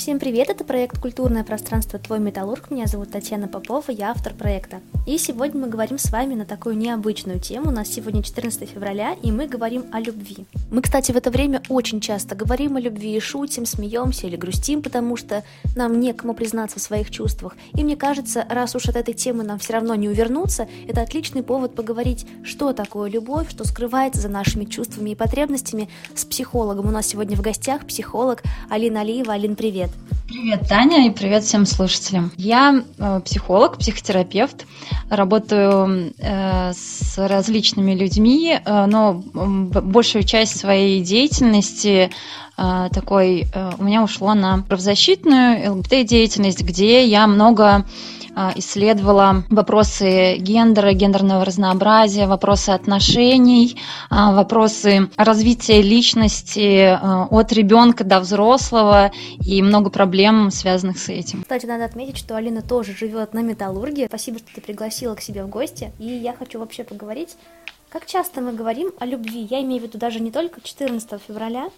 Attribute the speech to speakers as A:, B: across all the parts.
A: Всем привет, это проект «Культурное пространство. Твой металлург». Меня зовут Татьяна Попова, я автор проекта. И сегодня мы говорим с вами на такую необычную тему. У нас сегодня 14 февраля, и мы говорим о любви. Мы, кстати, в это время очень часто говорим о любви, шутим, смеемся или грустим, потому что нам некому признаться в своих чувствах. И мне кажется, раз уж от этой темы нам все равно не увернуться, это отличный повод поговорить, что такое любовь, что скрывается за нашими чувствами и потребностями с психологом. У нас сегодня в гостях психолог Алина Алиева. Алин, привет!
B: Привет, Таня, и привет всем слушателям. Я э, психолог, психотерапевт, работаю э, с различными людьми, э, но большую часть своей деятельности такой у меня ушло на правозащитную ЛГБТ-деятельность, где я много исследовала вопросы гендера, гендерного разнообразия, вопросы отношений, а, вопросы развития личности а, от ребенка до взрослого и много проблем, связанных с этим.
A: Кстати, надо отметить, что Алина тоже живет на металлурге. Спасибо, что ты пригласила к себе в гости. И я хочу вообще поговорить как часто мы говорим о любви? Я имею в виду даже не только 14 февраля,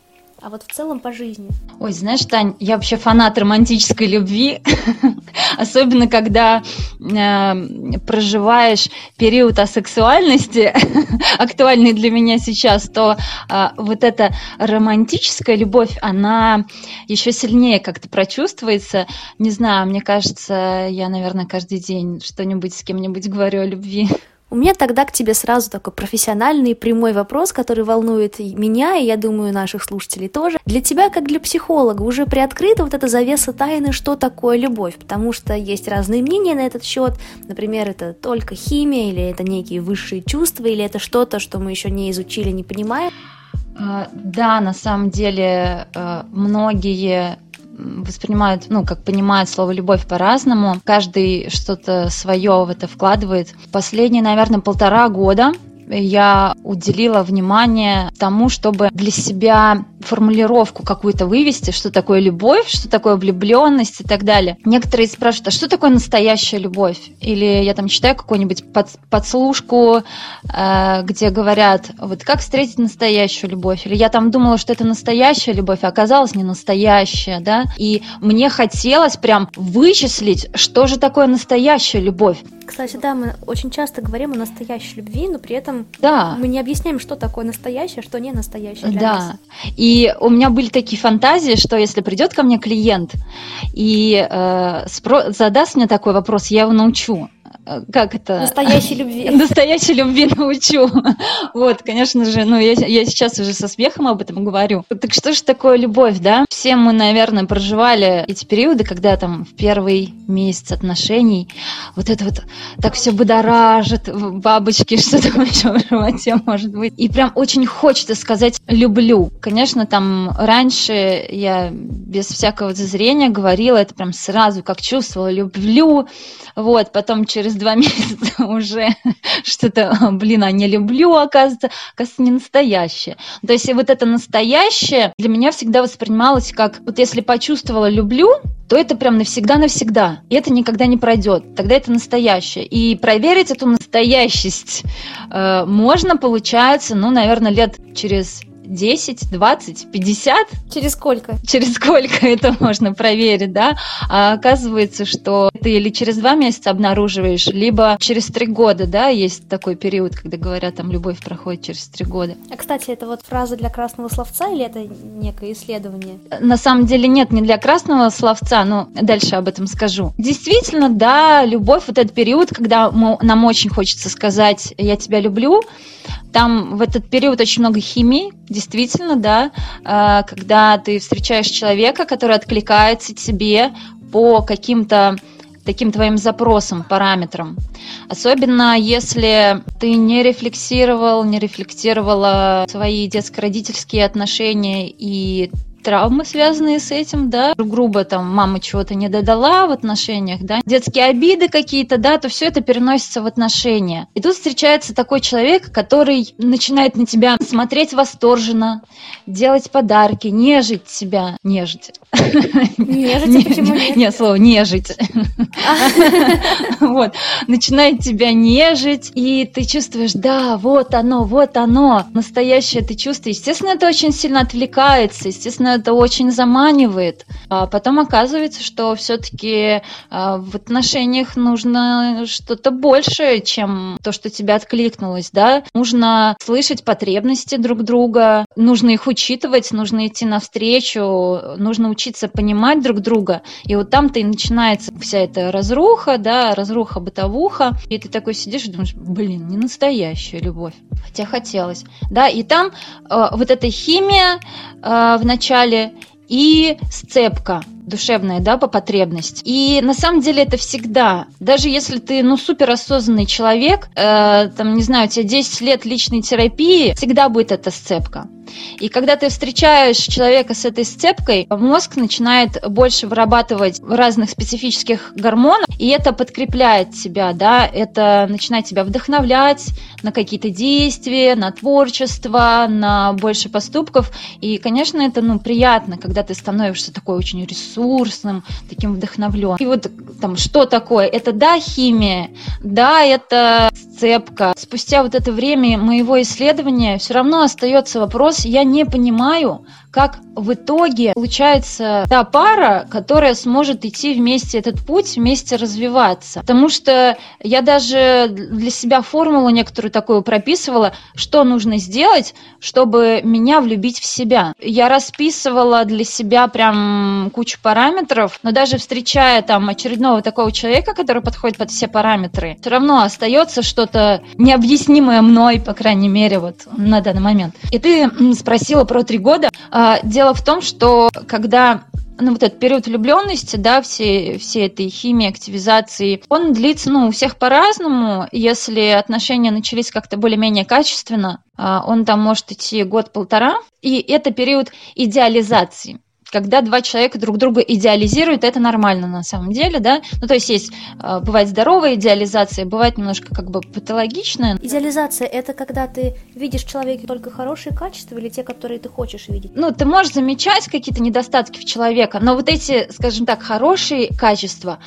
A: а вот в целом по жизни.
B: Ой, знаешь, Тань, я вообще фанат романтической любви, особенно когда э, проживаешь период асексуальности, актуальный для меня сейчас, то э, вот эта романтическая любовь, она еще сильнее как-то прочувствуется. Не знаю, мне кажется, я, наверное, каждый день что-нибудь с кем-нибудь говорю о любви.
A: У меня тогда к тебе сразу такой профессиональный прямой вопрос, который волнует меня, и я думаю, наших слушателей тоже. Для тебя, как для психолога, уже приоткрыта вот эта завеса тайны, что такое любовь? Потому что есть разные мнения на этот счет. Например, это только химия, или это некие высшие чувства, или это что-то, что мы еще не изучили, не понимаем.
B: А, да, на самом деле э, многие воспринимают, ну, как понимают слово «любовь» по-разному. Каждый что-то свое в это вкладывает. Последние, наверное, полтора года я уделила внимание тому, чтобы для себя формулировку какую-то вывести, что такое любовь, что такое влюбленность и так далее. Некоторые спрашивают, а что такое настоящая любовь? Или я там читаю какую-нибудь под, подслушку, э, где говорят, вот как встретить настоящую любовь? Или я там думала, что это настоящая любовь, а оказалось не настоящая, да? И мне хотелось прям вычислить, что же такое настоящая любовь.
A: Кстати, да, мы очень часто говорим о настоящей любви, но при этом да. мы не объясняем, что такое настоящее, что не настоящее для
B: да.
A: нас.
B: И у меня были такие фантазии, что если придет ко мне клиент и э, спро- задаст мне такой вопрос, я его научу. Э, как это?
A: Настоящей любви.
B: Настоящей любви научу. Вот, конечно же, ну, я, я сейчас уже со смехом об этом говорю. Так что же такое любовь, да? Все мы, наверное, проживали эти периоды, когда там в первый месяц отношений вот это вот так все будоражит, бабочки, что там еще в животе может быть. И прям очень хочется сказать «люблю». Конечно, там раньше я без всякого зазрения говорила это прям сразу, как чувствовала «люблю», вот, потом через через два месяца уже что-то, блин, а не люблю, оказывается, оказывается, не настоящее. То есть вот это настоящее для меня всегда воспринималось как, вот если почувствовала люблю, то это прям навсегда-навсегда. И это никогда не пройдет. Тогда это настоящее. И проверить эту настоящесть э, можно, получается, ну, наверное, лет через 10, 20, 50.
A: Через сколько?
B: Через сколько это можно проверить, да? А оказывается, что ты или через два месяца обнаруживаешь, либо через три года, да, есть такой период, когда говорят, там, любовь проходит через три года.
A: А, кстати, это вот фраза для красного словца или это некое исследование?
B: На самом деле нет, не для красного словца, но дальше об этом скажу. Действительно, да, любовь, вот этот период, когда мы, нам очень хочется сказать «я тебя люблю», там в этот период очень много химии, действительно, да, а, когда ты встречаешь человека, который откликается тебе по каким-то таким твоим запросам, параметрам. Особенно если ты не рефлексировал, не рефлектировала свои детско-родительские отношения и травмы, связанные с этим, да, грубо там мама чего-то не додала в отношениях, да, детские обиды какие-то, да, то все это переносится в отношения. И тут встречается такой человек, который начинает на тебя смотреть восторженно, делать подарки, нежить себя, нежить.
A: Нежить, почему нет?
B: Нет, слово нежить. Вот, начинает тебя нежить, и ты чувствуешь, да, вот оно, вот оно, настоящее ты чувствуешь. Естественно, это очень сильно отвлекается, естественно, это очень заманивает. А потом оказывается, что все-таки а, в отношениях нужно что-то большее, чем то, что тебе откликнулось, да. Нужно слышать потребности друг друга, нужно их учитывать, нужно идти навстречу, нужно учиться понимать друг друга. И вот там-то и начинается вся эта разруха, да, разруха-бытовуха. И ты такой сидишь и думаешь, блин, не настоящая любовь. Хотя хотелось. Да, и там э, вот эта химия э, в начале и сцепка душевная, да, по потребности. И на самом деле это всегда, даже если ты, ну, суперосознанный человек, э, там, не знаю, у тебя 10 лет личной терапии, всегда будет эта сцепка. И когда ты встречаешь человека с этой сцепкой, мозг начинает больше вырабатывать разных специфических гормонов, и это подкрепляет тебя, да, это начинает тебя вдохновлять на какие-то действия, на творчество, на больше поступков. И, конечно, это, ну, приятно, когда ты становишься такой очень ресурсным, таким вдохновленным. И вот там, что такое? Это, да, химия, да, это сцепка. Спустя вот это время моего исследования все равно остается вопрос, я не понимаю, как в итоге получается та пара, которая сможет идти вместе этот путь, вместе развиваться. Потому что я даже для себя формулу некоторую такую прописывала, что нужно сделать, чтобы меня влюбить в себя. Я расписывала для себя прям кучу параметров, но даже встречая там очередного такого человека, который подходит под все параметры, все равно остается что-то необъяснимое мной, по крайней мере, вот на данный момент. И ты спросила про три года. А, дело в том, что когда ну, вот этот период влюбленности, да, все, все этой химии, активизации, он длится, ну, у всех по-разному. Если отношения начались как-то более-менее качественно, а, он там может идти год-полтора, и это период идеализации когда два человека друг друга идеализируют, это нормально на самом деле, да. Ну, то есть есть, а, бывает здоровая идеализация, бывает немножко как бы патологичная.
A: Идеализация – это когда ты видишь в человеке только хорошие качества или те, которые ты хочешь видеть?
B: Ну, ты можешь замечать какие-то недостатки в человека, но вот эти, скажем так, хорошие качества,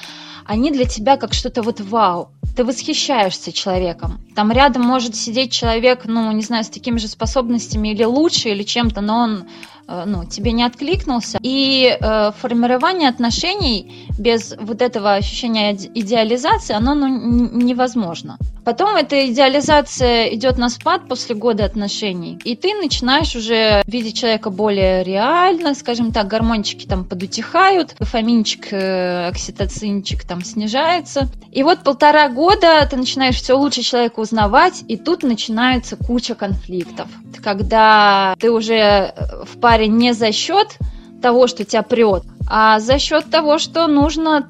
B: они для тебя как что-то вот вау. Ты восхищаешься человеком. Там рядом может сидеть человек, ну, не знаю, с такими же способностями или лучше, или чем-то, но он ну, тебе не откликнулся. И э, формирование отношений без вот этого ощущения идеализации, оно ну, невозможно. Потом эта идеализация идет на спад после года отношений, и ты начинаешь уже видеть человека более реально, скажем так, гормончики там подутихают, дофаминчик, э, окситоцинчик там снижается. И вот полтора года ты начинаешь все лучше человека узнавать, и тут начинается куча конфликтов. Когда ты уже в паре паре не за счет того, что тебя прет, а за счет того, что нужно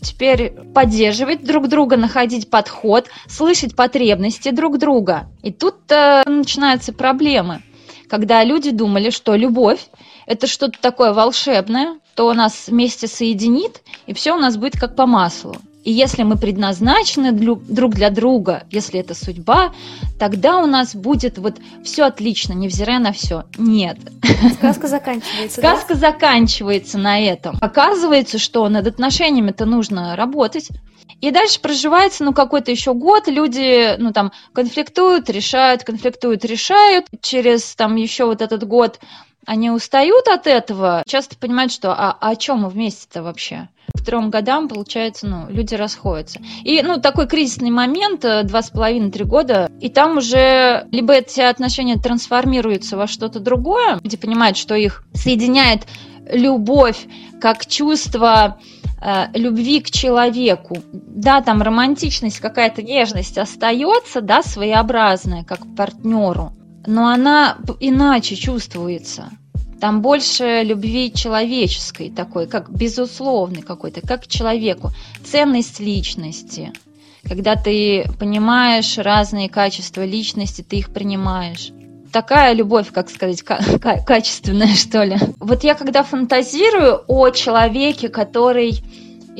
B: теперь поддерживать друг друга, находить подход, слышать потребности друг друга. И тут начинаются проблемы, когда люди думали, что любовь это что-то такое волшебное, то нас вместе соединит, и все у нас будет как по маслу. И если мы предназначены друг для друга, если это судьба, тогда у нас будет вот все отлично, невзирая на все. Нет.
A: Сказка заканчивается.
B: Сказка да? заканчивается на этом. Оказывается, что над отношениями-то нужно работать. И дальше проживается, ну, какой-то еще год, люди, ну, там, конфликтуют, решают, конфликтуют, решают. Через, там, еще вот этот год они устают от этого, часто понимают, что а, а о чем мы вместе-то вообще? К трем годам, получается, ну, люди расходятся. И, ну, такой кризисный момент, э, два с половиной-три года, и там уже либо эти отношения трансформируются во что-то другое, где понимают, что их соединяет любовь как чувство э, любви к человеку. Да, там романтичность, какая-то нежность остается, да, своеобразная, как партнеру но она иначе чувствуется. Там больше любви человеческой такой, как безусловный какой-то, как к человеку. Ценность личности. Когда ты понимаешь разные качества личности, ты их принимаешь. Такая любовь, как сказать, качественная, что ли. Вот я когда фантазирую о человеке, который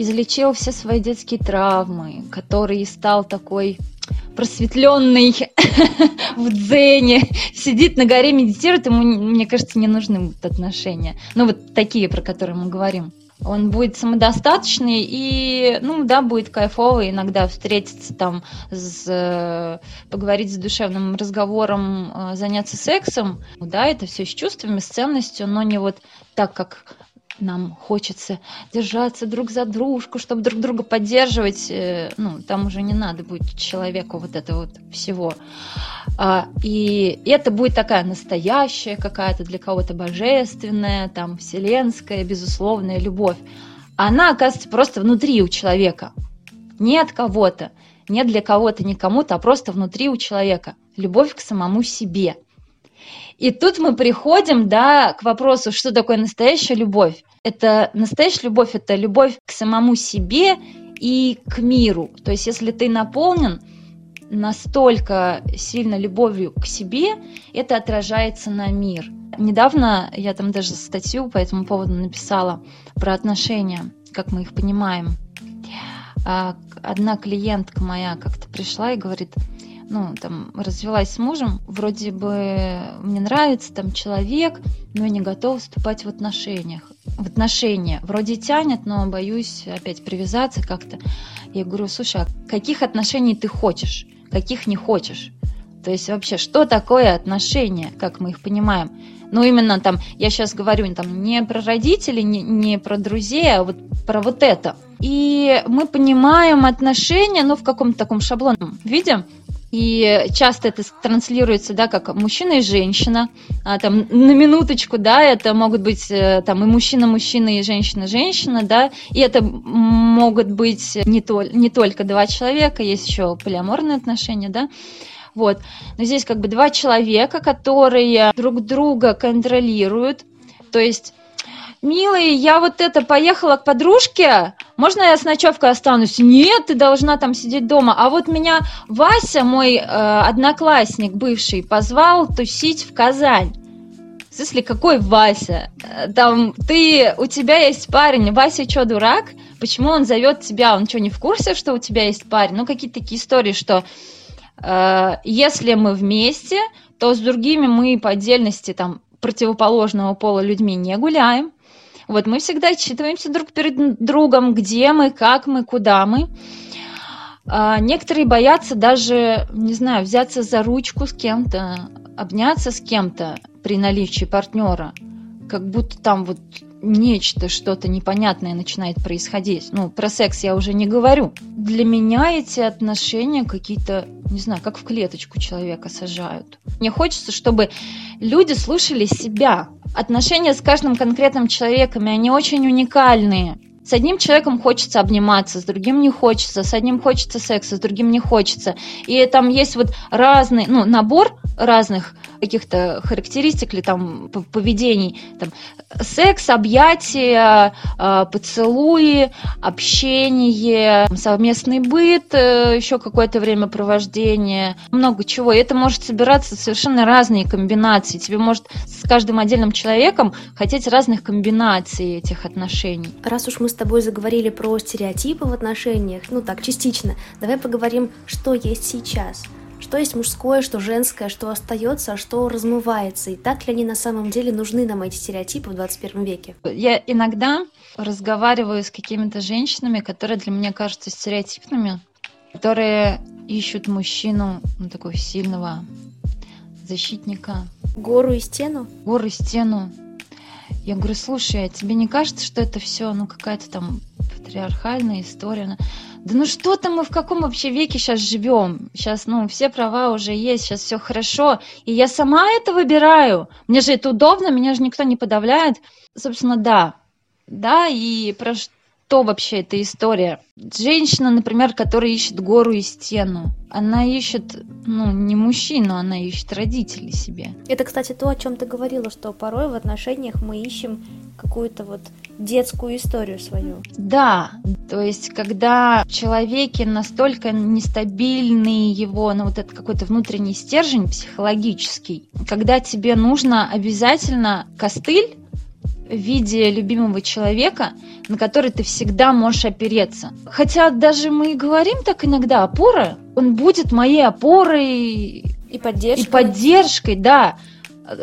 B: излечил все свои детские травмы, который стал такой просветленный в дзене, сидит на горе, медитирует, ему, мне кажется, не нужны будут отношения. Ну, вот такие, про которые мы говорим. он будет самодостаточный и, ну, да, будет кайфово иногда встретиться там, с, поговорить с душевным разговором, э, заняться сексом. Да, это все с чувствами, с ценностью, но не вот так, как нам хочется держаться друг за дружку, чтобы друг друга поддерживать, э, ну, там уже не надо будет человеку вот это вот всего. А, и это будет такая настоящая какая-то для кого-то божественная, там, вселенская, безусловная любовь. Она, оказывается, просто внутри у человека. Не от кого-то, не для кого-то, не кому-то, а просто внутри у человека. Любовь к самому себе – и тут мы приходим, да, к вопросу, что такое настоящая любовь. Это настоящая любовь, это любовь к самому себе и к миру. То есть, если ты наполнен настолько сильно любовью к себе, это отражается на мир. Недавно я там даже статью по этому поводу написала про отношения, как мы их понимаем. А, одна клиентка моя как-то пришла и говорит, ну, там, развелась с мужем, вроде бы мне нравится там человек, но я не готова вступать в отношениях. В отношения. Вроде тянет, но боюсь опять привязаться как-то. Я говорю, слушай, а каких отношений ты хочешь? Каких не хочешь? То есть вообще, что такое отношения, как мы их понимаем? Ну, именно там, я сейчас говорю там не про родителей, не, не про друзей, а вот про вот это. И мы понимаем отношения, ну, в каком-то таком шаблонном виде, и часто это транслируется, да, как мужчина и женщина, а, там, на минуточку, да, это могут быть э, там и мужчина-мужчина, и женщина-женщина, да, и это могут быть не, то, не только два человека, есть еще полиаморные отношения, да, вот. Но здесь как бы два человека, которые друг друга контролируют, то есть милый, я вот это поехала к подружке, можно я с ночевкой останусь? Нет, ты должна там сидеть дома. А вот меня Вася, мой э, одноклассник бывший, позвал тусить в Казань. В смысле, какой Вася? Э, там, ты, у тебя есть парень, Вася что, дурак? Почему он зовет тебя? Он что, не в курсе, что у тебя есть парень? Ну, какие-то такие истории, что э, если мы вместе, то с другими мы по отдельности там противоположного пола людьми не гуляем. Вот мы всегда отчитываемся друг перед другом, где мы, как мы, куда мы. А некоторые боятся даже, не знаю, взяться за ручку с кем-то, обняться с кем-то при наличии партнера, как будто там вот нечто, что-то непонятное начинает происходить. Ну, про секс я уже не говорю. Для меня эти отношения какие-то, не знаю, как в клеточку человека сажают. Мне хочется, чтобы люди слушали себя. Отношения с каждым конкретным человеком, они очень уникальные. С одним человеком хочется обниматься, с другим не хочется, с одним хочется секса, с другим не хочется. И там есть вот разный, ну, набор разных каких-то характеристик или там поведений. Там, секс, объятия, а, поцелуи, общение, совместный быт, э, еще какое-то времяпровождение, много чего. И это может собираться совершенно разные комбинации. Тебе может с каждым отдельным человеком хотеть разных комбинаций этих отношений.
A: Раз уж мы с тобой заговорили про стереотипы в отношениях, ну так, частично, давай поговорим, что есть сейчас – что есть мужское, что женское, что остается, а что размывается, и так ли они на самом деле нужны нам эти стереотипы в 21 веке?
B: Я иногда разговариваю с какими-то женщинами, которые для меня кажутся стереотипными, которые ищут мужчину, ну, такого сильного защитника.
A: Гору и стену?
B: Гору и стену. Я говорю, слушай, а тебе не кажется, что это все, ну, какая-то там патриархальная история? Да ну что там мы в каком вообще веке сейчас живем? Сейчас, ну, все права уже есть, сейчас все хорошо. И я сама это выбираю. Мне же это удобно, меня же никто не подавляет. Собственно, да. Да, и про что вообще эта история? Женщина, например, которая ищет гору и стену, она ищет, ну, не мужчину, она ищет родителей себе.
A: Это, кстати, то, о чем ты говорила, что порой в отношениях мы ищем какую-то вот детскую историю свою.
B: Да, то есть когда в человеке настолько нестабильный его, ну вот этот какой-то внутренний стержень психологический, когда тебе нужно обязательно костыль в виде любимого человека, на который ты всегда можешь опереться. Хотя даже мы говорим так иногда, опора, он будет моей опорой
A: и поддержкой.
B: И поддержкой, да.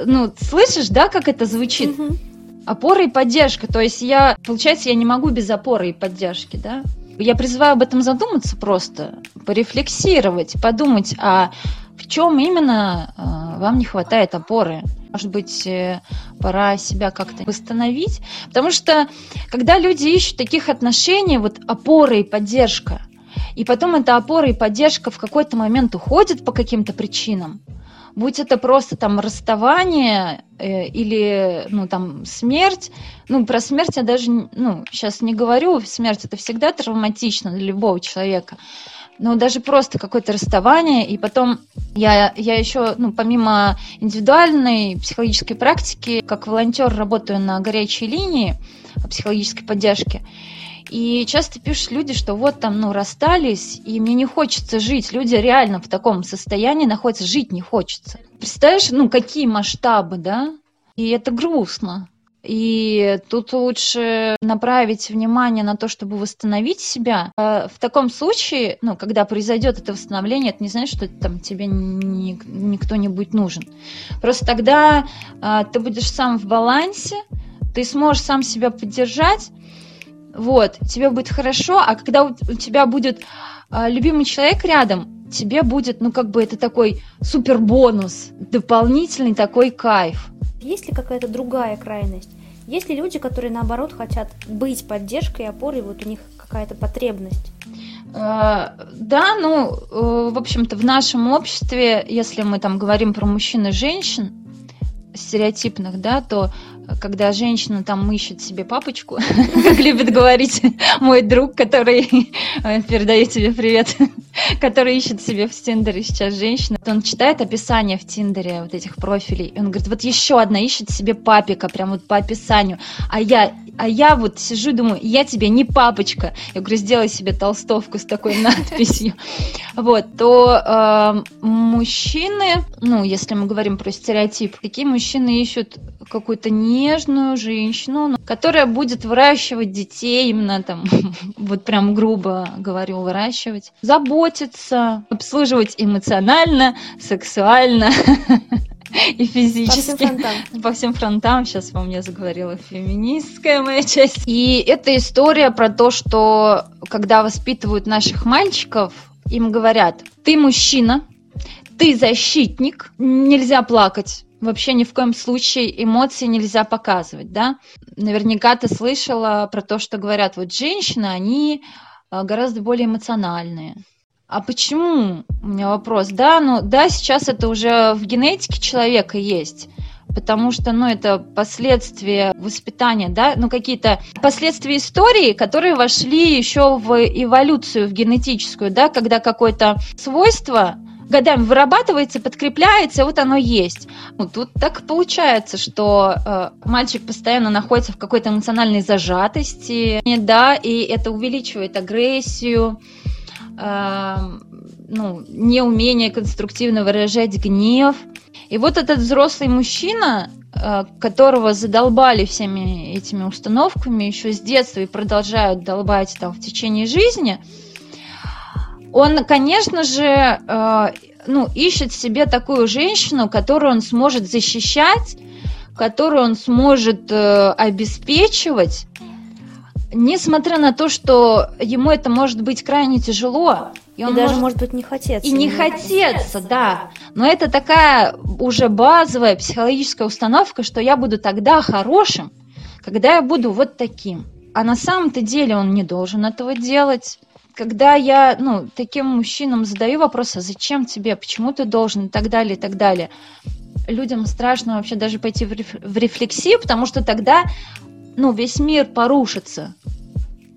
B: Ну, слышишь, да, как это звучит?
A: Угу.
B: Опора и поддержка. То есть я, получается, я не могу без опоры и поддержки, да? Я призываю об этом задуматься просто, порефлексировать, подумать, а в чем именно э, вам не хватает опоры. Может быть, э, пора себя как-то восстановить. Потому что, когда люди ищут таких отношений, вот опора и поддержка, и потом эта опора и поддержка в какой-то момент уходит по каким-то причинам, будь это просто там расставание э, или ну там смерть, ну про смерть я даже ну сейчас не говорю, смерть это всегда травматично для любого человека, но даже просто какое-то расставание, и потом я, я еще, ну, помимо индивидуальной психологической практики, как волонтер работаю на горячей линии психологической поддержки, и часто пишут люди, что вот там, ну, расстались, и мне не хочется жить. Люди реально в таком состоянии находятся, жить не хочется. Представляешь, ну, какие масштабы, да? И это грустно. И тут лучше направить внимание на то, чтобы восстановить себя. А в таком случае, ну, когда произойдет это восстановление, это не значит, что там тебе ни, никто не будет нужен. Просто тогда а, ты будешь сам в балансе, ты сможешь сам себя поддержать, вот, тебе будет хорошо, а когда у, у тебя будет а, любимый человек рядом, тебе будет, ну, как бы это такой супер бонус, дополнительный такой кайф.
A: Есть ли какая-то другая крайность? Есть ли люди, которые наоборот хотят быть поддержкой опорой, вот у них какая-то потребность?
B: А, да, ну, э, в общем-то, в нашем обществе, если мы там говорим про мужчин и женщин, стереотипных, да, то когда женщина там ищет себе папочку, как любит говорить мой друг, который передает тебе привет, который ищет себе в Тиндере сейчас женщину, он читает описание в Тиндере вот этих профилей, и он говорит, вот еще одна ищет себе папика, прям вот по описанию, а я а я вот сижу и думаю, я тебе не папочка. Я говорю, сделай себе толстовку с такой надписью. Вот, то э, мужчины, ну, если мы говорим про стереотип, такие мужчины ищут какую-то нежную женщину, ну, которая будет выращивать детей, именно там, вот прям грубо говорю, выращивать, заботиться, обслуживать эмоционально, сексуально и физически. По всем фронтам. По всем фронтам. Сейчас во мне заговорила феминистская моя часть. И это история про то, что когда воспитывают наших мальчиков, им говорят, ты мужчина, ты защитник, нельзя плакать, вообще ни в коем случае эмоции нельзя показывать, да. Наверняка ты слышала про то, что говорят, вот женщины, они а, гораздо более эмоциональные. А почему? У меня вопрос. Да, ну да, сейчас это уже в генетике человека есть потому что, ну, это последствия воспитания, да, ну, какие-то последствия истории, которые вошли еще в эволюцию, в генетическую, да, когда какое-то свойство годами вырабатывается, подкрепляется, вот оно есть. Ну, тут так получается, что э, мальчик постоянно находится в какой-то эмоциональной зажатости, да, и это увеличивает агрессию, э, ну, неумение конструктивно выражать гнев. И вот этот взрослый мужчина, э, которого задолбали всеми этими установками еще с детства и продолжают долбать там в течение жизни – он, конечно же, э, ну, ищет себе такую женщину, которую он сможет защищать, которую он сможет э, обеспечивать, несмотря на то, что ему это может быть крайне тяжело.
A: И, он и даже, может быть, не хотеться.
B: И не, не хотеться, да. Но это такая уже базовая психологическая установка, что я буду тогда хорошим, когда я буду вот таким. А на самом-то деле он не должен этого делать когда я, ну, таким мужчинам задаю вопрос, а зачем тебе, почему ты должен и так далее, и так далее, людям страшно вообще даже пойти в рефлексию, потому что тогда, ну, весь мир порушится.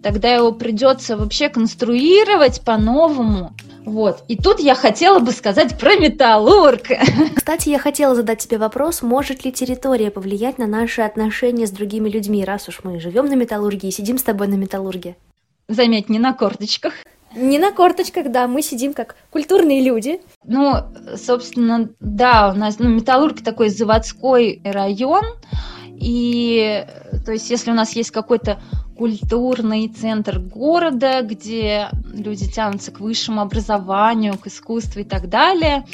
B: Тогда его придется вообще конструировать по-новому. Вот. И тут я хотела бы сказать про металлург.
A: Кстати, я хотела задать тебе вопрос, может ли территория повлиять на наши отношения с другими людьми, раз уж мы живем на металлургии и сидим с тобой на металлурге?
B: Заметь, не на корточках.
A: Не на корточках, да, мы сидим как культурные люди.
B: Ну, собственно, да, у нас ну, Металлург такой заводской район, и то есть если у нас есть какой-то культурный центр города, где люди тянутся к высшему образованию, к искусству и так далее,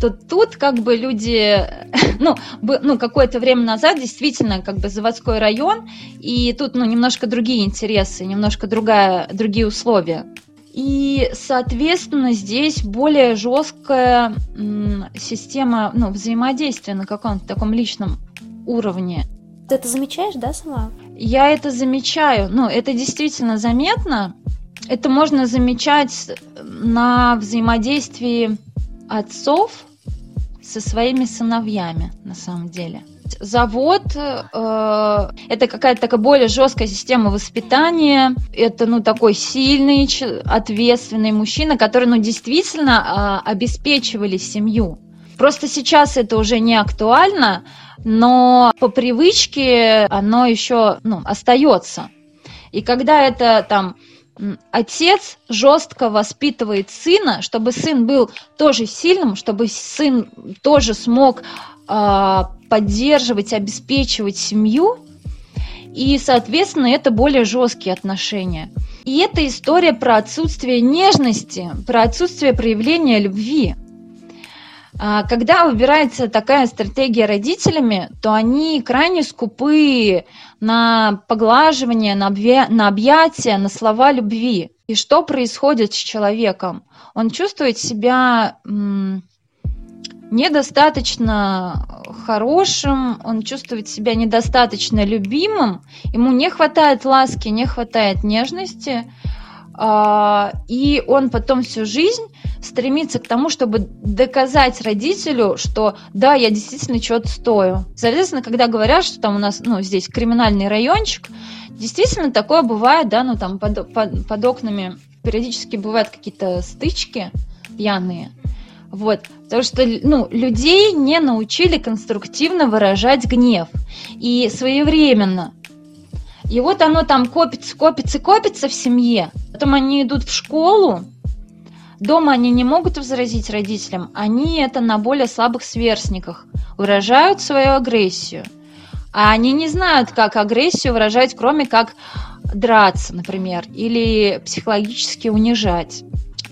B: то тут как бы люди, ну, ну какое-то время назад действительно как бы заводской район, и тут, ну, немножко другие интересы, немножко другая, другие условия. И, соответственно, здесь более жесткая система ну, взаимодействия на каком-то таком личном уровне.
A: Ты это замечаешь, да, сама?
B: Я это замечаю. Ну, это действительно заметно. Это можно замечать на взаимодействии отцов со своими сыновьями, на самом деле. Завод э, это какая-то такая более жесткая система воспитания. Это ну такой сильный, ответственный мужчина, который ну действительно э, обеспечивали семью. Просто сейчас это уже не актуально, но по привычке оно еще ну, остается. И когда это там отец жестко воспитывает сына, чтобы сын был тоже сильным, чтобы сын тоже смог э, поддерживать, обеспечивать семью, и, соответственно, это более жесткие отношения. И это история про отсутствие нежности, про отсутствие проявления любви. А, когда выбирается такая стратегия родителями, то они крайне скупы на поглаживание, на, объя... на объятия, на слова любви. И что происходит с человеком? Он чувствует себя недостаточно хорошим, он чувствует себя недостаточно любимым, ему не хватает ласки, не хватает нежности, и он потом всю жизнь стремится к тому, чтобы доказать родителю, что да, я действительно что-то стою. Соответственно, когда говорят, что там у нас, ну, здесь криминальный райончик, действительно такое бывает, да, ну, там под, под, под окнами периодически бывают какие-то стычки пьяные, вот, потому что, ну, людей не научили конструктивно выражать гнев и своевременно. И вот оно там копится, копится, копится в семье. Потом они идут в школу, Дома они не могут возразить родителям, они это на более слабых сверстниках, выражают свою агрессию. А они не знают, как агрессию выражать, кроме как драться, например, или психологически унижать.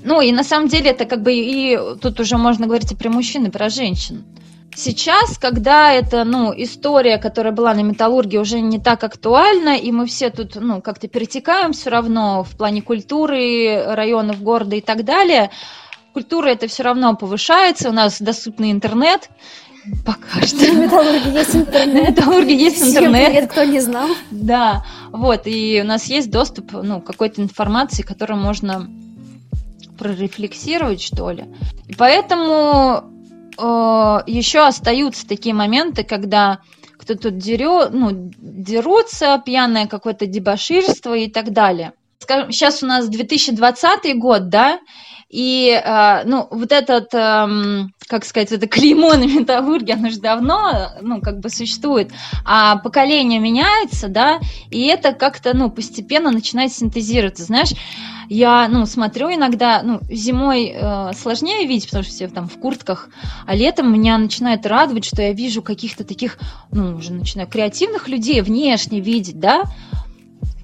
B: Ну и на самом деле это как бы и тут уже можно говорить и про мужчин, и про женщин. Сейчас, когда эта ну, история, которая была на металлургии, уже не так актуальна, и мы все тут ну, как-то перетекаем все равно в плане культуры, районов города и так далее, культура это все равно повышается, у нас доступный интернет, Пока что.
A: В металлурге есть интернет.
B: В металлурге есть интернет.
A: Привет, кто не знал.
B: Да, вот, и у нас есть доступ ну, какой-то информации, которую можно прорефлексировать, что ли. И поэтому еще остаются такие моменты, когда кто-то дерет, ну, дерутся, пьяное какое-то дебоширство и так далее. Скажем, сейчас у нас 2020 год, да, и, э, ну, вот этот, э, как сказать, это клеймо на металлурге, оно же давно, ну, как бы существует, а поколение меняется, да, и это как-то, ну, постепенно начинает синтезироваться, знаешь, я, ну, смотрю иногда, ну, зимой э, сложнее видеть, потому что все там в куртках, а летом меня начинает радовать, что я вижу каких-то таких, ну, уже начинаю креативных людей внешне видеть, да,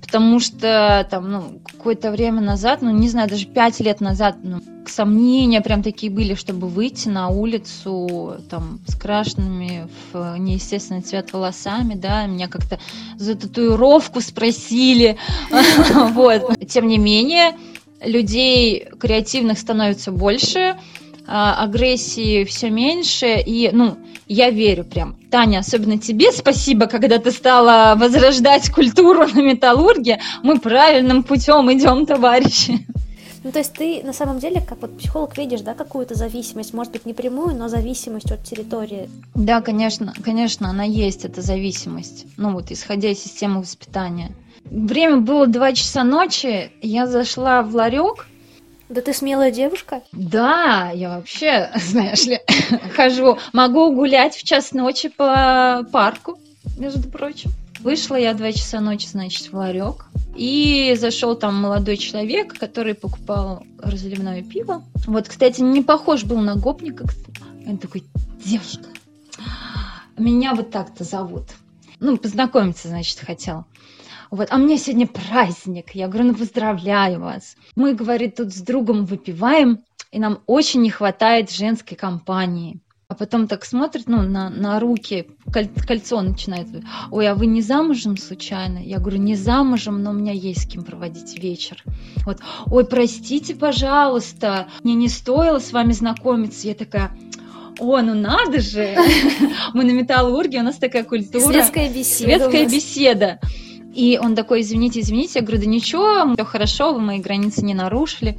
B: потому что там, ну, какое-то время назад, ну, не знаю, даже пять лет назад, ну, сомнения прям такие были, чтобы выйти на улицу там с крашенными в неестественный цвет волосами, да, меня как-то за татуировку спросили, вот. Тем не менее, людей креативных становится больше, агрессии все меньше, и, ну, я верю прям. Таня, особенно тебе спасибо, когда ты стала возрождать культуру на металлурге. Мы правильным путем идем, товарищи.
A: Ну, то есть ты на самом деле, как вот психолог, видишь, да, какую-то зависимость, может быть, не прямую, но зависимость от территории.
B: Да, конечно, конечно, она есть, эта зависимость. Ну, вот, исходя из системы воспитания. Время было 2 часа ночи, я зашла в ларек,
A: да ты смелая девушка?
B: Да, я вообще, знаешь ли, хожу. Могу гулять в час ночи по парку, между прочим. Вышла я два часа ночи, значит, в ларек. И зашел там молодой человек, который покупал разливное пиво. Вот, кстати, не похож был на гопника. Он такой, девушка, меня вот так-то зовут. Ну, познакомиться, значит, хотел. Вот, а мне сегодня праздник. Я говорю, ну поздравляю вас. Мы, говорит, тут с другом выпиваем. и нам очень не хватает женской компании. А потом так смотрит, ну, на, на руки, коль, кольцо начинает. Ой, а вы не замужем случайно? Я говорю, не замужем, но у меня есть с кем проводить вечер. Вот, ой, простите, пожалуйста, мне не стоило с вами знакомиться. Я такая, о, ну надо же! Мы на металлурге, у нас такая культура.
A: Светская беседа.
B: Светская беседа. И он такой, извините, извините. Я говорю, да ничего, все хорошо, вы мои границы не нарушили.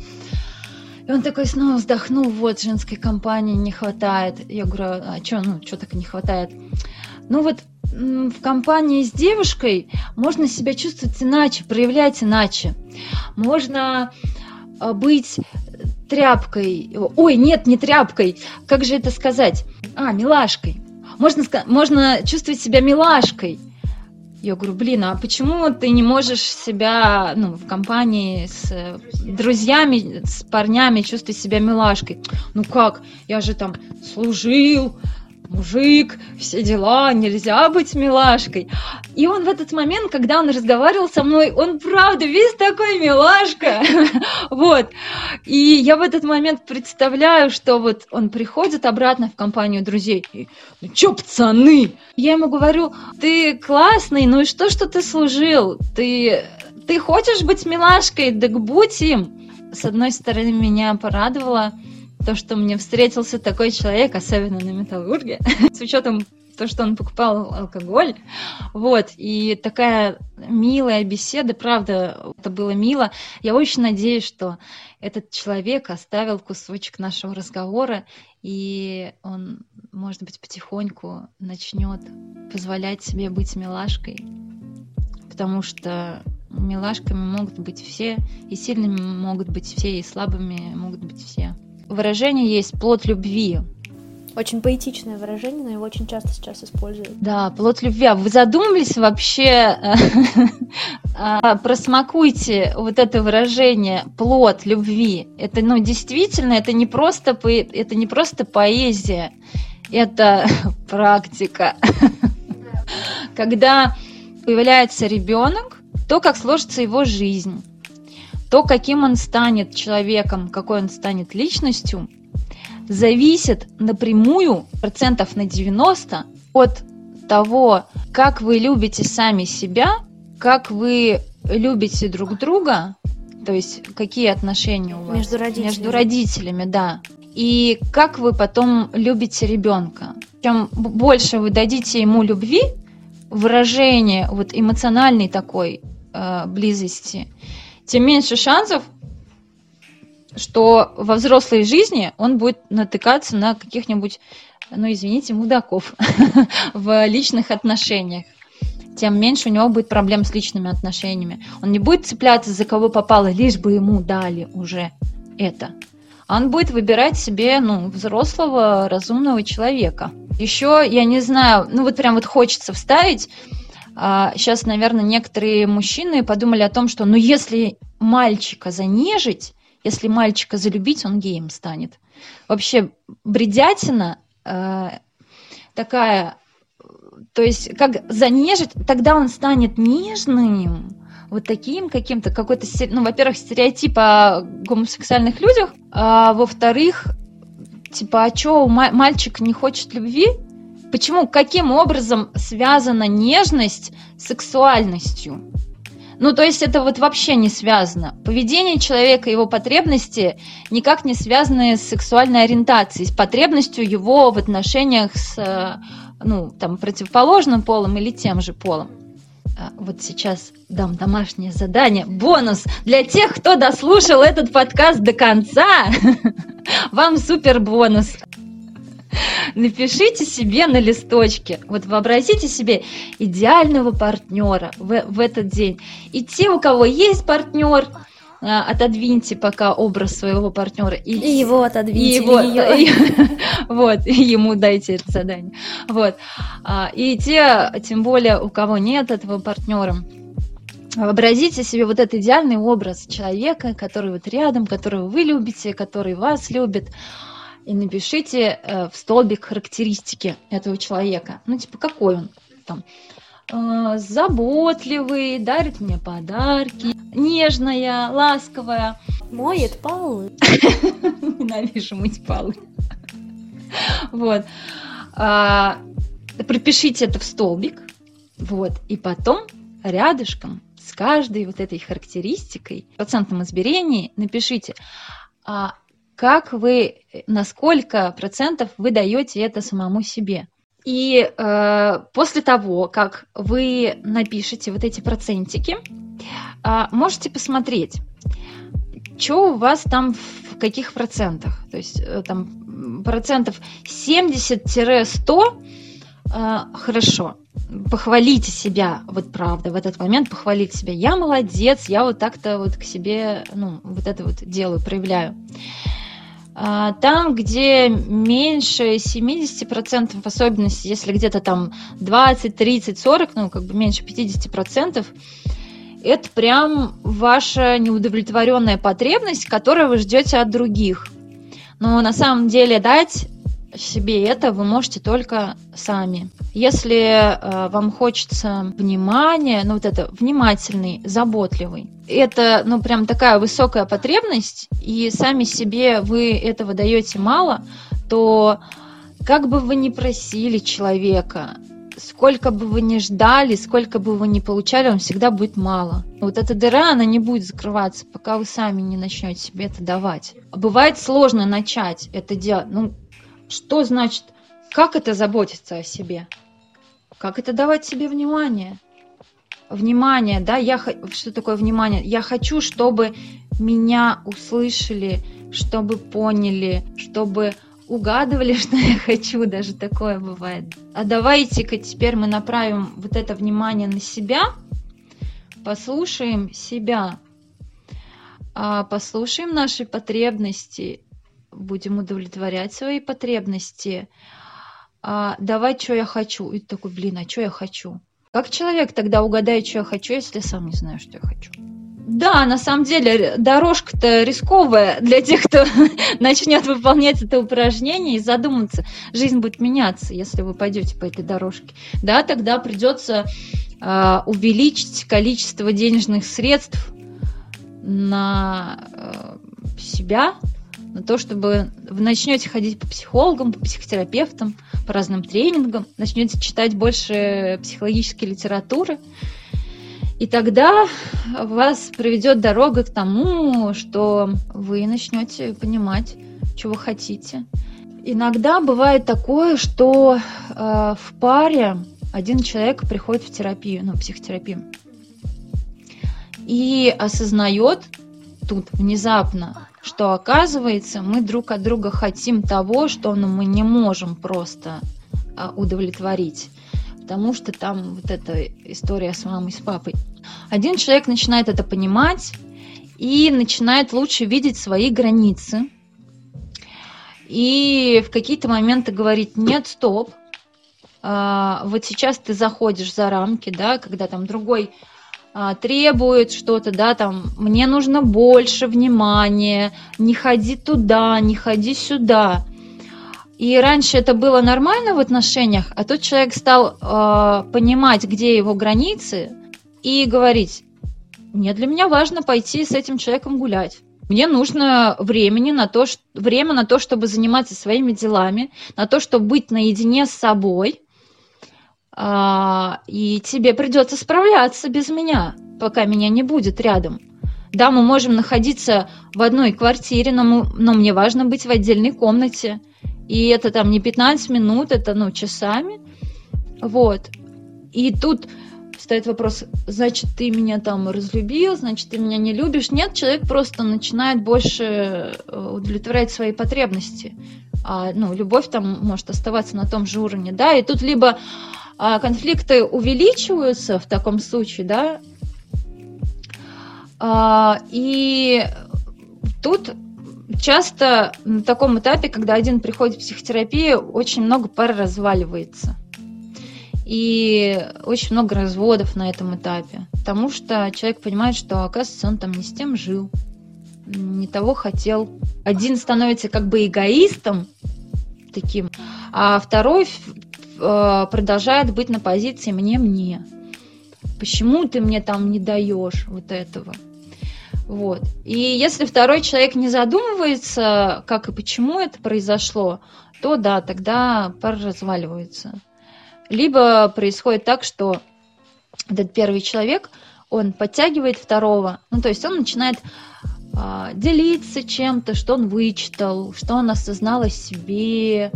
B: И он такой снова вздохнул, вот, женской компании не хватает. Я говорю, а что, ну, что так не хватает? Ну вот в компании с девушкой можно себя чувствовать иначе, проявлять иначе. Можно а, быть тряпкой. Ой, нет, не тряпкой. Как же это сказать? А, милашкой. Можно, можно чувствовать себя милашкой. Я говорю, блин, а почему ты не можешь себя ну, в компании с друзьями, с парнями чувствовать себя милашкой? Ну как? Я же там служил, мужик, все дела, нельзя быть милашкой. И он в этот момент, когда он разговаривал со мной, он правда весь такой милашка. вот. И я в этот момент представляю, что вот он приходит обратно в компанию друзей. И, ну чё, пацаны? Я ему говорю, ты классный, ну и что, что ты служил? Ты, ты хочешь быть милашкой? Так будь им. С одной стороны, меня порадовало, то, что мне встретился такой человек, особенно на металлурге, с учетом то, что он покупал алкоголь. Вот, и такая милая беседа, правда, это было мило. Я очень надеюсь, что этот человек оставил кусочек нашего разговора, и он, может быть, потихоньку начнет позволять себе быть милашкой, потому что милашками могут быть все, и сильными могут быть все, и слабыми могут быть все выражение есть плод любви.
A: Очень поэтичное выражение, но его очень часто сейчас используют.
B: Да, плод любви. А вы задумались вообще, а, просмакуйте вот это выражение плод любви. Это, ну, действительно, это не просто, это не просто поэзия, это практика. Когда появляется ребенок, то, как сложится его жизнь то, каким он станет человеком, какой он станет личностью, зависит напрямую, процентов на 90, от того, как вы любите сами себя, как вы любите друг друга, то есть какие отношения у вас
A: между родителями,
B: между родителями да, и как вы потом любите ребенка. Чем больше вы дадите ему любви, выражение вот эмоциональной такой э, близости, тем меньше шансов, что во взрослой жизни он будет натыкаться на каких-нибудь, ну извините, мудаков в личных отношениях. Тем меньше у него будет проблем с личными отношениями. Он не будет цепляться за кого попало, лишь бы ему дали уже это. Он будет выбирать себе ну, взрослого, разумного человека. Еще, я не знаю, ну вот прям вот хочется вставить, сейчас, а, наверное, некоторые мужчины подумали о том, что ну если мальчика занежить, если мальчика залюбить, он геем станет. Вообще бредятина э, такая, то есть как занежить, тогда он станет нежным, вот таким каким-то, какой-то, ну, во-первых, стереотип о гомосексуальных людях, а во-вторых, типа, а что, мальчик не хочет любви? Почему, каким образом связана нежность с сексуальностью? Ну, то есть это вот вообще не связано. Поведение человека, его потребности никак не связаны с сексуальной ориентацией, с потребностью его в отношениях с, ну, там, противоположным полом или тем же полом. А вот сейчас дам домашнее задание, бонус для тех, кто дослушал этот подкаст до конца. Вам супер бонус. Напишите себе на листочке, вот вообразите себе идеального партнера в, в этот день. И те, у кого есть партнер, а, отодвиньте пока образ своего партнера.
A: И, и его отодвиньте
B: и его, и, вот и ему дайте это задание. Вот. А, и те тем более у кого нет этого партнера Вообразите себе вот этот идеальный образ человека, который вот рядом, которого вы любите, который вас любит и напишите э, в столбик характеристики этого человека. Ну, типа, какой он там. Э, заботливый, дарит мне подарки, нежная, ласковая.
A: Моет полы.
B: Ненавижу мыть полы. Вот. А, пропишите это в столбик. Вот. И потом рядышком с каждой вот этой характеристикой в процентном измерении напишите, а как вы, насколько процентов вы даете это самому себе. И э, после того, как вы напишете вот эти процентики, э, можете посмотреть, что у вас там в каких процентах. То есть э, там процентов 70-100 э, хорошо. Похвалите себя, вот правда, в этот момент похвалите себя. Я молодец, я вот так-то вот к себе, ну, вот это вот делаю, проявляю. А, там, где меньше 70%, в особенности, если где-то там 20, 30, 40, ну, как бы меньше 50%, это прям ваша неудовлетворенная потребность, которую вы ждете от других. Но на самом деле дать себе это вы можете только сами. Если э, вам хочется внимания, ну вот это внимательный, заботливый, это ну прям такая высокая потребность, и сами себе вы этого даете мало, то как бы вы ни просили человека, сколько бы вы ни ждали, сколько бы вы ни получали, вам всегда будет мало. Вот эта дыра, она не будет закрываться, пока вы сами не начнете себе это давать. Бывает сложно начать это делать. Ну, что значит, как это заботиться о себе? Как это давать себе внимание? Внимание, да, я что такое внимание? Я хочу, чтобы меня услышали, чтобы поняли, чтобы угадывали, что я хочу, даже такое бывает. А давайте-ка теперь мы направим вот это внимание на себя, послушаем себя, а послушаем наши потребности, будем удовлетворять свои потребности, а давать, что я хочу. И такой, блин, а что я хочу? Как человек тогда угадает, что я хочу, если сам не знаю, что я хочу? Да, на самом деле дорожка-то рисковая для тех, кто начнет выполнять это упражнение и задуматься. Жизнь будет меняться, если вы пойдете по этой дорожке. Да, тогда придется э, увеличить количество денежных средств на э, себя, на то, чтобы вы начнете ходить по психологам, по психотерапевтам, по разным тренингам, начнете читать больше психологической литературы, и тогда вас приведет дорога к тому, что вы начнете понимать, чего хотите. Иногда бывает такое, что э, в паре один человек приходит в терапию, ну, психотерапию, и осознает тут внезапно, что оказывается мы друг от друга хотим того, что ну, мы не можем просто э, удовлетворить потому что там вот эта история с мамой, с папой. Один человек начинает это понимать и начинает лучше видеть свои границы. И в какие-то моменты говорит, нет, стоп, а, вот сейчас ты заходишь за рамки, да, когда там другой а, требует что-то, да, там, мне нужно больше внимания, не ходи туда, не ходи сюда. И раньше это было нормально в отношениях, а тут человек стал э, понимать, где его границы, и говорить, мне для меня важно пойти с этим человеком гулять. Мне нужно времени на то, время на то, чтобы заниматься своими делами, на то, чтобы быть наедине с собой. А, и тебе придется справляться без меня, пока меня не будет рядом. Да, мы можем находиться в одной квартире, но, мы, но мне важно быть в отдельной комнате. И это там не 15 минут, это ну часами. Вот. И тут встает вопрос, значит, ты меня там разлюбил, значит, ты меня не любишь. Нет, человек просто начинает больше э, удовлетворять свои потребности. А, ну, любовь там может оставаться на том же уровне, да, и тут либо а, конфликты увеличиваются в таком случае, да, а, и тут часто на таком этапе, когда один приходит в психотерапию, очень много пар разваливается. И очень много разводов на этом этапе. Потому что человек понимает, что, оказывается, он там не с тем жил, не того хотел. Один становится как бы эгоистом таким, а второй э, продолжает быть на позиции «мне-мне». Почему ты мне там не даешь вот этого? Вот. И если второй человек не задумывается, как и почему это произошло, то да, тогда пара разваливается. Либо происходит так, что этот первый человек, он подтягивает второго, ну то есть он начинает а, делиться чем-то, что он вычитал, что он осознал о себе,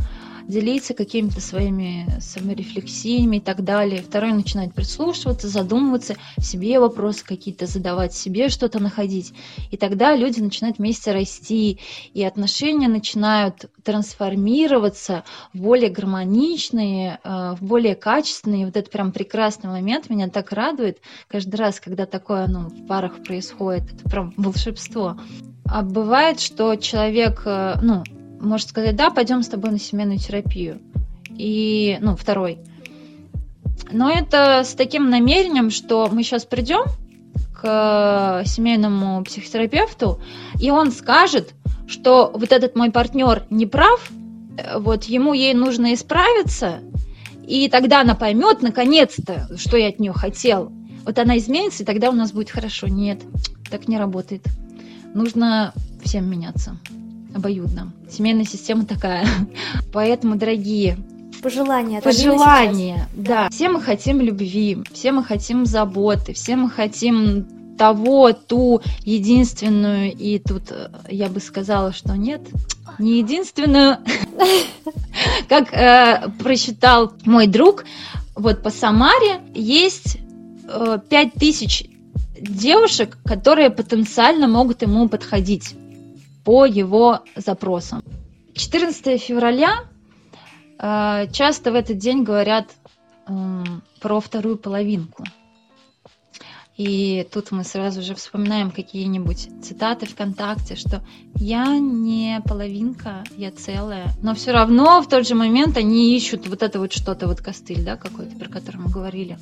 B: делиться какими-то своими саморефлексиями и так далее. Второй начинает прислушиваться, задумываться, себе вопросы какие-то задавать, себе что-то находить. И тогда люди начинают вместе расти, и отношения начинают трансформироваться в более гармоничные, э, в более качественные. И вот этот прям прекрасный момент меня так радует каждый раз, когда такое ну, в парах происходит. Это прям волшебство. А бывает, что человек, э, ну, может сказать, да, пойдем с тобой на семейную терапию. И, ну, второй. Но это с таким намерением, что мы сейчас придем к семейному психотерапевту, и он скажет, что вот этот мой партнер не прав, вот ему ей нужно исправиться, и тогда она поймет наконец-то, что я от нее хотел. Вот она изменится, и тогда у нас будет хорошо. Нет, так не работает. Нужно всем меняться обоюдно. Семейная система такая. Поэтому, дорогие,
A: Пожелания.
B: Пожелания, да. Все мы хотим любви, все мы хотим заботы, все мы хотим того, ту единственную, и тут э, я бы сказала, что нет, не единственную, как э, прочитал мой друг, вот по Самаре есть э, пять тысяч девушек, которые потенциально могут ему подходить по его запросам. 14 февраля э, часто в этот день говорят э, про вторую половинку. И тут мы сразу же вспоминаем какие-нибудь цитаты ВКонтакте, что я не половинка, я целая. Но все равно в тот же момент они ищут вот это вот что-то, вот костыль, да, какой-то, про который мы говорили.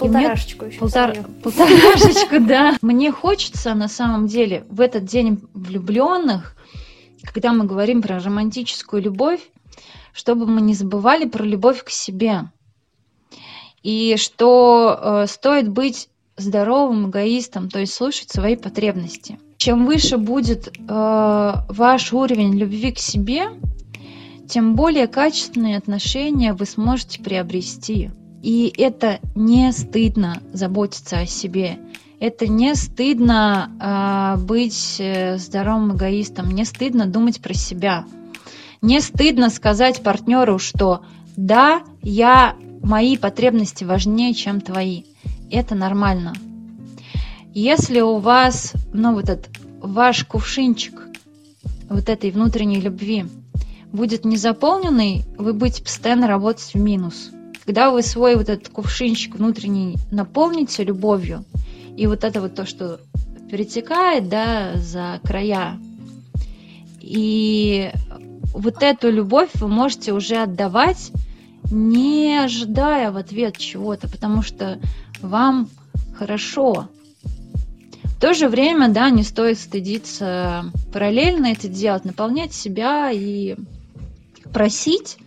A: Полторашечку еще.
B: Полтор... Полторашечку, да. Мне хочется на самом деле в этот день влюбленных, когда мы говорим про романтическую любовь, чтобы мы не забывали про любовь к себе. И что э, стоит быть здоровым эгоистом, то есть слушать свои потребности. Чем выше будет э, ваш уровень любви к себе, тем более качественные отношения вы сможете приобрести. И это не стыдно заботиться о себе. Это не стыдно э, быть здоровым эгоистом, не стыдно думать про себя. Не стыдно сказать партнеру, что да, я, мои потребности важнее, чем твои. Это нормально. Если у вас, ну, вот этот ваш кувшинчик вот этой внутренней любви будет незаполненный, вы будете постоянно работать в минус – когда вы свой вот этот кувшинчик внутренний наполните любовью, и вот это вот то, что перетекает, да, за края, и вот эту любовь вы можете уже отдавать, не ожидая в ответ чего-то, потому что вам хорошо. В то же время, да, не стоит стыдиться параллельно это делать, наполнять себя и просить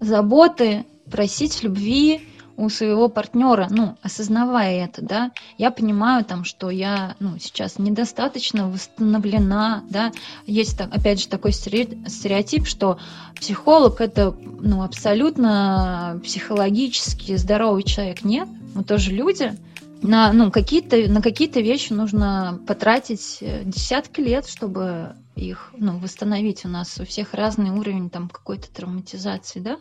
B: заботы просить любви у своего партнера, ну, осознавая это, да, я понимаю там, что я, ну, сейчас недостаточно восстановлена, да, есть, там, опять же, такой стереотип, что психолог это, ну, абсолютно психологически здоровый человек, нет, мы тоже люди, на, ну, какие-то, на какие-то вещи нужно потратить э, десятки лет, чтобы их, ну, восстановить. У нас у всех разный уровень там какой-то травматизации, да,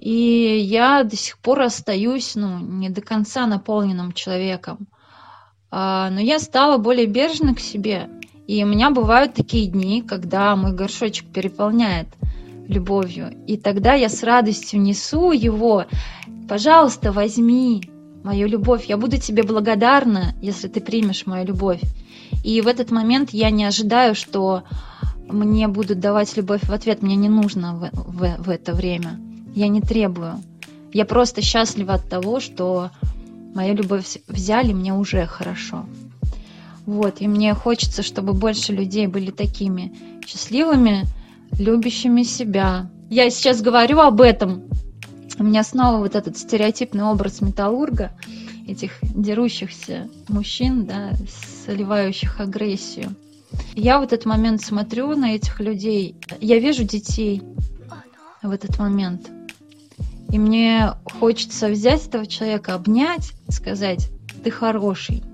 B: и я до сих пор остаюсь, ну, не до конца наполненным человеком. А, но я стала более бережной к себе. И у меня бывают такие дни, когда мой горшочек переполняет любовью. И тогда я с радостью несу его. Пожалуйста, возьми мою любовь. Я буду тебе благодарна, если ты примешь мою любовь. И в этот момент я не ожидаю, что мне будут давать любовь в ответ. Мне не нужно в, в, в это время. Я не требую. Я просто счастлива от того, что мою любовь взяли, мне уже хорошо. Вот, и мне хочется, чтобы больше людей были такими счастливыми, любящими себя. Я сейчас говорю об этом. У меня снова вот этот стереотипный образ металлурга. этих дерущихся мужчин, да, сливающих агрессию. Я в этот момент смотрю на этих людей, я вижу детей в этот момент. И мне хочется взять этого человека, обнять, сказать, ты хороший,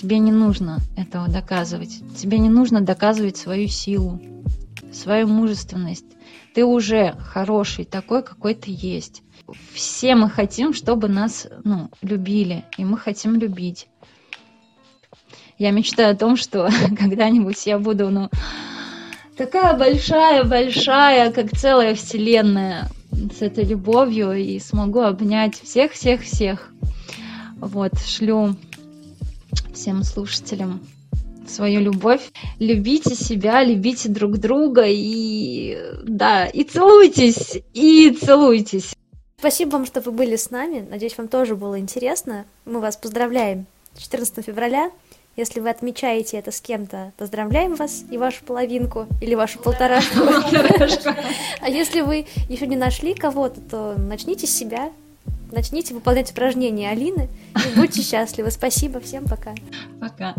B: тебе не нужно этого доказывать, тебе не нужно доказывать свою силу, свою мужественность. Ты уже хороший, такой, какой ты есть. Все мы хотим, чтобы нас ну, любили, и мы хотим любить. Я мечтаю о том, что когда-нибудь я буду, ну, такая большая-большая, как целая вселенная с этой любовью и смогу обнять всех-всех-всех. Вот, шлю всем слушателям свою любовь. Любите себя, любите друг друга и да, и целуйтесь, и целуйтесь.
A: Спасибо вам, что вы были с нами. Надеюсь, вам тоже было интересно. Мы вас поздравляем 14 февраля. Если вы отмечаете это с кем-то, поздравляем вас и вашу половинку или вашу полторашку. А если вы еще не нашли кого-то, то начните с себя, начните выполнять упражнения Алины и будьте счастливы. Спасибо, всем пока.
B: Пока.